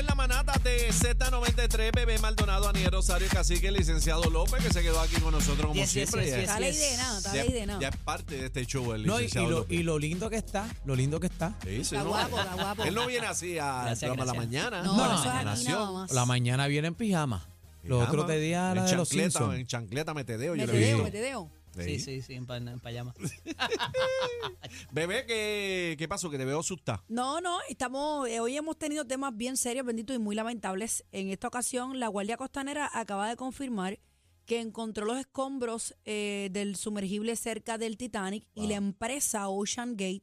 es la manata de Z93, Bebé Maldonado, Aniel Rosario, Cacique, el licenciado López, que se quedó aquí con nosotros como Yes, siempre. yes, Ya- yes, Está ley de nada, está ya, ley de nada. ya es parte de este show el No, y, y licenciado lo, López. y lo lindo que está, lo lindo que está. Sí, sí, Está no. guapo, está guapo. Él no viene así a Gracias, a la gracias. mañana. No, No, no. La mañana viene en pijama. Los otros días en la de los chancleta, Simpsons. En chancleta metedeo, yo le he Metedeo, metedeo. Sí, sí, sí, en, pa- en pijama. Bebé, ¿qué, ¿qué pasó? Que te veo asustada. No, no, estamos, eh, hoy hemos tenido temas bien serios, benditos y muy lamentables. En esta ocasión, la Guardia Costanera acaba de confirmar que encontró los escombros eh, del sumergible cerca del Titanic y la empresa Ocean Gate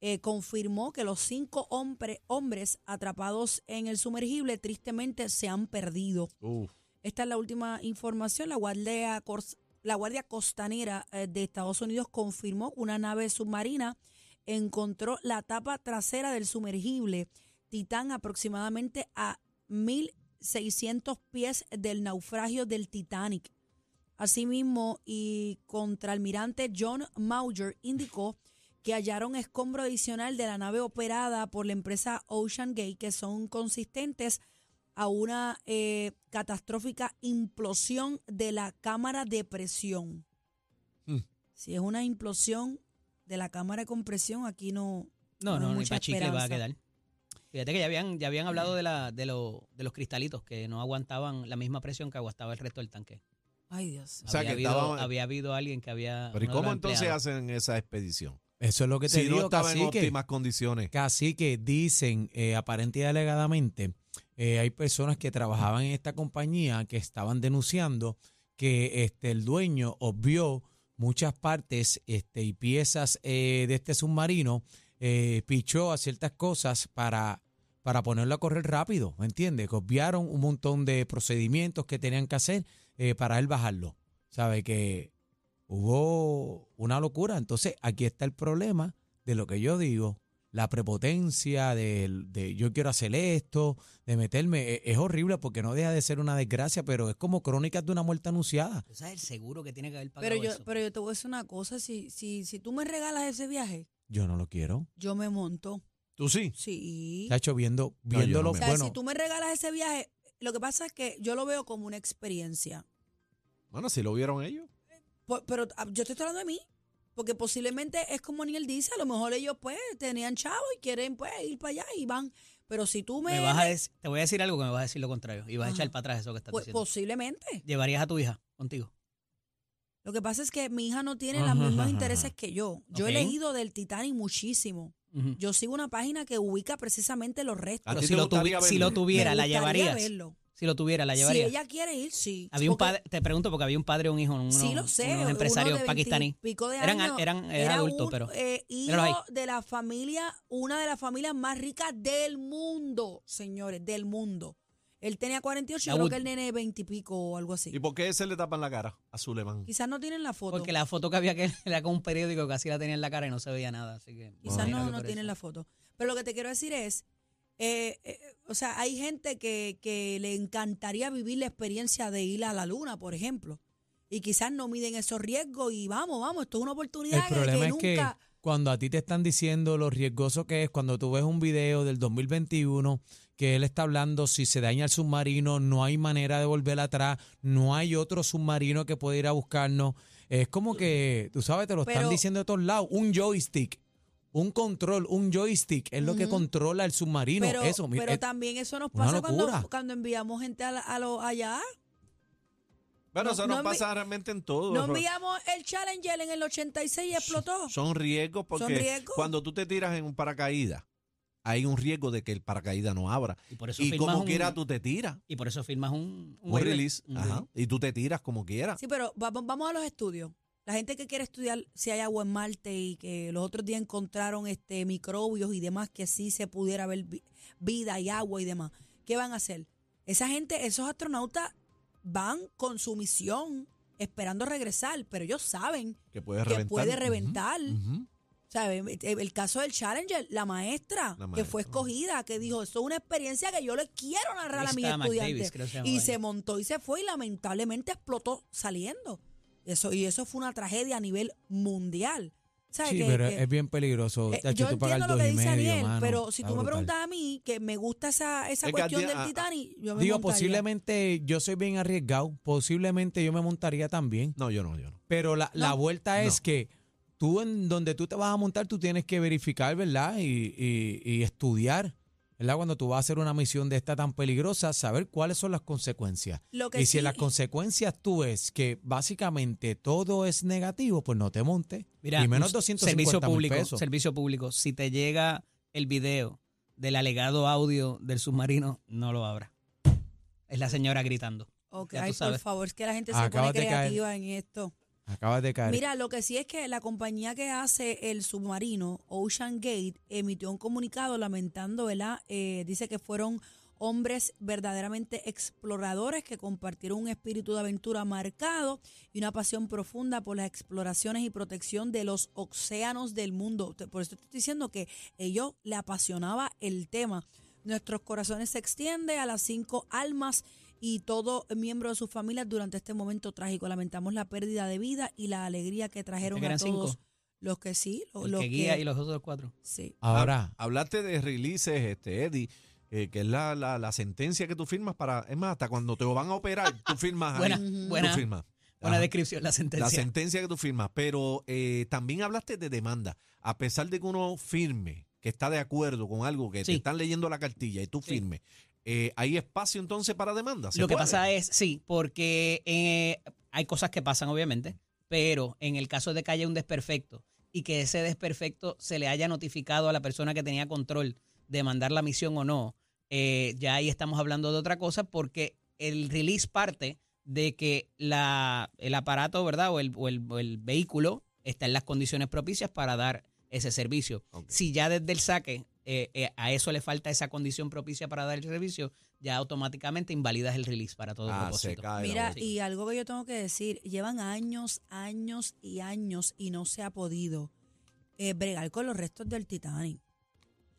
eh, confirmó que los cinco hombre- hombres atrapados en el sumergible tristemente se han perdido. Uf. Esta es la última información. La Guardia, Cors- la Guardia Costanera eh, de Estados Unidos confirmó que una nave submarina encontró la tapa trasera del sumergible Titán aproximadamente a 1.600 pies del naufragio del Titanic. Asimismo, y contraalmirante John Mauger indicó que hallaron escombro adicional de la nave operada por la empresa Ocean Gate que son consistentes a una eh, catastrófica implosión de la cámara de presión. Hmm. Si es una implosión de la cámara de compresión, aquí no. No, no, ni mucha para chicle va a esperanza. quedar. Fíjate que ya habían, ya habían hablado de, la, de, lo- de los cristalitos que no aguantaban la misma presión que aguantaba el resto del tanque. Ay, Dios. O sea, había, que habido, estaba- había habido alguien que había. Pero ¿y cómo entonces hacen esa expedición? Eso es lo que te Si no digo, estaba en óptimas condiciones. Casi que dicen, eh, aparente y alegadamente, eh, hay personas que trabajaban en esta compañía que estaban denunciando que este, el dueño obvió muchas partes este, y piezas eh, de este submarino, eh, pichó a ciertas cosas para, para ponerlo a correr rápido, ¿me entiendes? Que obviaron un montón de procedimientos que tenían que hacer para él bajarlo. ¿Sabe? Que hubo una locura. Entonces, aquí está el problema de lo que yo digo, la prepotencia del- de, yo quiero hacer esto, de meterme, e- es, horrible porque no deja de ser una desgracia, pero es como crónicas de una muerte anunciada. ¿Tú sabes el seguro que tiene que haber pagado Pero yo, eso? pero yo te voy a decir una cosa. Si, si, si tú me regalas ese viaje, Yo no lo quiero. yo me monto. ¿Tú sí? Sí. Está hecho viendo, No, yo no viéndolo, me- O sea, bueno, si tú me regalas ese viaje, lo que pasa es que yo lo veo como una experiencia. Bueno, si lo vieron ellos. Pero ah, yo te estoy hablando de mí. Porque posiblemente es como Niel dice, a lo mejor ellos pues tenían chavo y quieren pues ir para allá y van. Pero si tú me... Me vas a te voy a decir algo que me vas a decir lo contrario. Y vas a echar para atrás eso que estás pues, diciendo. posiblemente. ¿Llevarías a tu hija contigo? Lo que pasa es que mi hija no tiene Ajá, los mismos ajá, intereses ajá. que yo. Yo he Ok. leído del Titanic muchísimo. Ujú. Yo sigo una página que ubica precisamente los restos. ¿A Pero ti si te lo, tuvi- gustaría si lo tuviera, Me ¿la gustaría llevarías? verlo. Si lo tuviera, ¿la Si llevarías? ella quiere ir, sí. Había un Porque- padre, te pregunto porque había un padre o un hijo, unos, Sí, lo sé. unos uno empresarios de pakistaníes. veintipico de Eran- años, eran- eran era adultos, un, pero- eh, míralos ahí. hijo de la familia, una de las familias más ricas del mundo, señores, del mundo. Él tenía 48, yo creo que el nene 20 y pico o algo así. ¿Y por qué se le tapan la cara a Zuleman? Quizás no tienen la foto. Porque la foto que había que era con un periódico que así la tenía en la cara y no se veía nada. Así que Quizás imagino no, que no por tienen eso. la foto. Pero lo que te quiero decir es, eh, eh, o sea, hay gente que, que le encantaría vivir la experiencia de ir a la luna, por ejemplo. Y quizás no miden esos riesgos y vamos, vamos, esto es una oportunidad el problema que es que cuando a ti te están diciendo lo riesgoso que es, cuando tú ves un video del 2021 que él está hablando, si se daña el submarino, no hay manera de volver atrás, no hay otro submarino que pueda ir a buscarnos. Es como que, tú sabes, te lo están diciendo de todos lados, un joystick. Un control, un joystick es lo que controla el submarino. Pero, eso, mi- pero es- también eso nos pasa cuando, enviamos gente a, la- a lo, allá. Bueno, No- eso no nos envi- pasa realmente en todo. No enviamos el Challenger en el 86 y explotó. Son riesgos porque riesgos. cuando tú te tiras en un paracaídas, hay un riesgo de que el paracaídas no abra. Y por eso Y como un- quiera tú te tiras. Y por eso firmas un, release. un Ajá. Y tú te tiras como quieras. Sí, pero va- va- vamos a los estudios. La gente que quiere estudiar si hay agua en Marte y que los otros días encontraron este microbios y demás que sí se pudiera ver vi- vida y agua y demás. ¿Qué van a hacer? Esa gente, esos astronautas van con su misión esperando regresar, pero ellos saben Que puede que reventar. puede reventar. ¿Sabe? El caso del Challenger, la maestra, La que fue escogida, que dijo, esto es una experiencia que yo le quiero narrar a mis estudiantes. Y se montó y se fue y lamentablemente explotó saliendo. Eso, y eso fue una tragedia a nivel mundial. ¿Sabes Sí, que- pero que- es bien peligroso. eh, yo entiendo lo que dice medio, Aniel, mano, pero si tú me brutal. preguntas a mí que me gusta esa, esa Es cuestión del a- Titanic, yo me Digo, montaría. posiblemente yo soy bien arriesgado. Posiblemente yo me montaría también. No, yo no, yo no. Pero la, la No. vuelta es No. que tú en donde tú te vas a montar, tú tienes que verificar, ¿verdad? Y, y- y estudiar, ¿verdad? Cuando tú vas a hacer una misión de esta tan peligrosa, saber cuáles son las consecuencias. Lo que Y si las consecuencias tú ves que básicamente todo es negativo, pues no te montes. Mira, y menos un 250 servicio mil público, pesos. servicio público. Si te llega el video del alegado audio del submarino, no lo abra. Es la señora gritando. Ok, ay, por favor, es que la gente se Acabas pone creativa en esto. Acabas de caer. Mira, lo que sí es que la compañía que hace el submarino, Ocean Gate, emitió un comunicado lamentando, ¿verdad? Eh, dice que fueron hombres verdaderamente exploradores que compartieron un espíritu de aventura marcado y una pasión profunda por las exploraciones y protección de los océanos del mundo. Por eso estoy diciendo que ellos le apasionaba el tema. Nuestros corazones se extienden a las cinco almas y todo miembro de sus familias durante este momento trágico. Lamentamos la pérdida de vida y la alegría que trajeron que a todos cinco. los que sí, El los que que, guía y los otros cuatro. sí. Ahora, Hablaste de releases, este, Eddie, eh, que es la, la, la sentencia que tú firmas para. Es más, hasta cuando te van a operar, tú firmas. Buena, buena, Tú firmas. buena Ajá. descripción, la sentencia. La sentencia que tú firmas. Pero eh, también hablaste de demanda. A pesar de que uno firme, que está de acuerdo con algo, que Sí. te están leyendo la cartilla y tú Sí. firmes, eh, ¿hay espacio entonces para demanda? ¿Se Lo que pasa es, sí, porque eh, hay cosas que pasan, obviamente, pero en el caso de que haya un desperfecto y que ese desperfecto se le haya notificado a la persona que tenía control de mandar la misión o no, eh, ya ahí estamos hablando de otra cosa porque el release parte de que la, el aparato, ¿verdad? O el, o el- o el vehículo está en las condiciones propicias para dar ese servicio. Si ya desde el saque eh, eh, a eso le falta esa condición propicia para dar el servicio, ya automáticamente invalidas el release para todo Ah, propósito. Mira, y algo que yo tengo que decir, llevan años, años y años y no se ha podido eh, bregar con los restos del Titanic.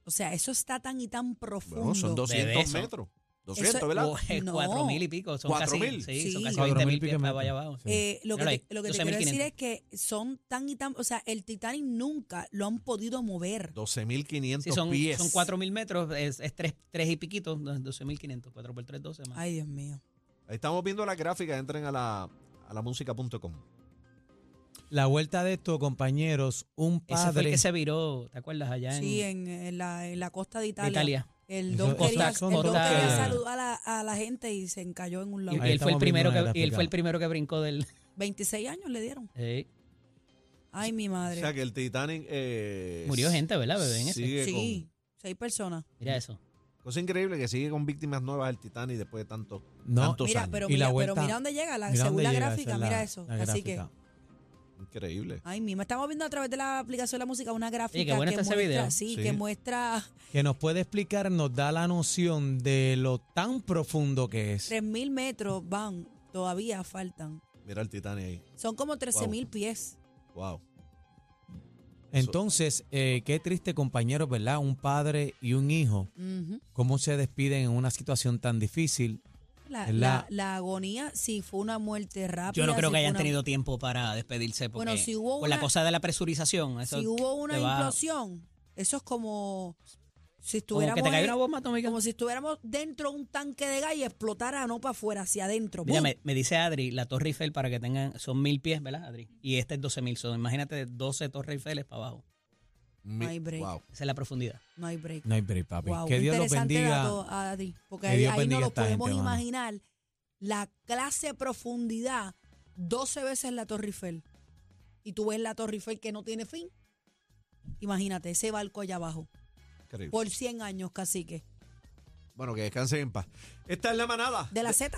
O sea, eso está tan y tan profundo. Bueno, son 200 eso. metros. 200, Eso- ¿verdad? No. cuatro mil y pico, son ¿Cuatro casi, mil? sí, son Sí. casi Cuatro 20 mil mil pies pico para allá abajo. Sí. Eh, lo, que Míralo te, ahí, lo que te quiero decir 12.500. es que son tan y tan, o sea, el Titanic nunca lo han podido mover. 12.500 Sí, son, pies. son 4 mil metros, es, es 3, y piquito, 12 mil 500, 4 por 3, 12 más. Ay, Dios mío. Ahí estamos viendo la gráfica. Entren a la, a la música.com. la vuelta de esto, compañeros, un Ese fue el padre. que se viró, ¿te acuerdas? Allá en, Sí, en, en la, en la costa de de Italia. Italia. El don quería, el don quería saludar a la, a la gente y se encalló en un lado. y él fue el primero que, y él fue el primero que brincó del... 26 años le dieron. Sí. Ay, mi O madre. sea que el Titanic. eh, Murió gente, ¿verdad, bebé? En ese. sigue sí, seis personas. Mira eso. cosa increíble que sigue con víctimas nuevas el Titanic después de tanto, No, tantos Mira, años. pero Y la mira, pero mira dónde llega, la, mira según dónde la llega, gráfica, mira eso. la Así que. Increíble. ay, misma, estamos viendo a través de la aplicación de la música una gráfica bueno que está ese muestra, video. sí, Sí. que muestra Que nos puede explicar, nos da la noción de lo tan profundo que es. 3.000 metros van, todavía faltan. Mira el Titanic ahí. Son como 13.000 pies. Wow. Entonces, eh, qué triste, compañeros, ¿verdad? Un padre y un hijo, Ujú. cómo se despiden en una situación tan difícil. La, Es la, la- la agonía, si fue una muerte rápida. Yo no creo si que hayan una- tenido tiempo para despedirse porque Bueno, si hubo con la una- cosa de la presurización, eso Si hubo una implosión, eso es como si como estuviéramos que te cayó en- una bomba atómica. como si estuviéramos dentro de un tanque de gas y explotara no para afuera, hacia adentro. Mira, me, me dice Adri, la Torre Eiffel para que tengan, son mil pies, ¿verdad, Adri? Y este es 12 mil, son, imagínate 12 Torres Eiffel para abajo. Mi- hay break. wow. Esa es la profundidad. No hay break. No hay break, papi. Wow, que Dios los interesante bendiga. dato, Adri, porque Que ahí, Dios ahí no a lo podemos gente, mano. imaginar. La clase de profundidad, 12 veces la Torre Eiffel. Y tú ves la Torre Eiffel que no tiene fin. Imagínate, ese barco allá abajo. Increíble. Por 100 años, cacique. Bueno, que descansen en paz. Esta es la manada. De la Z.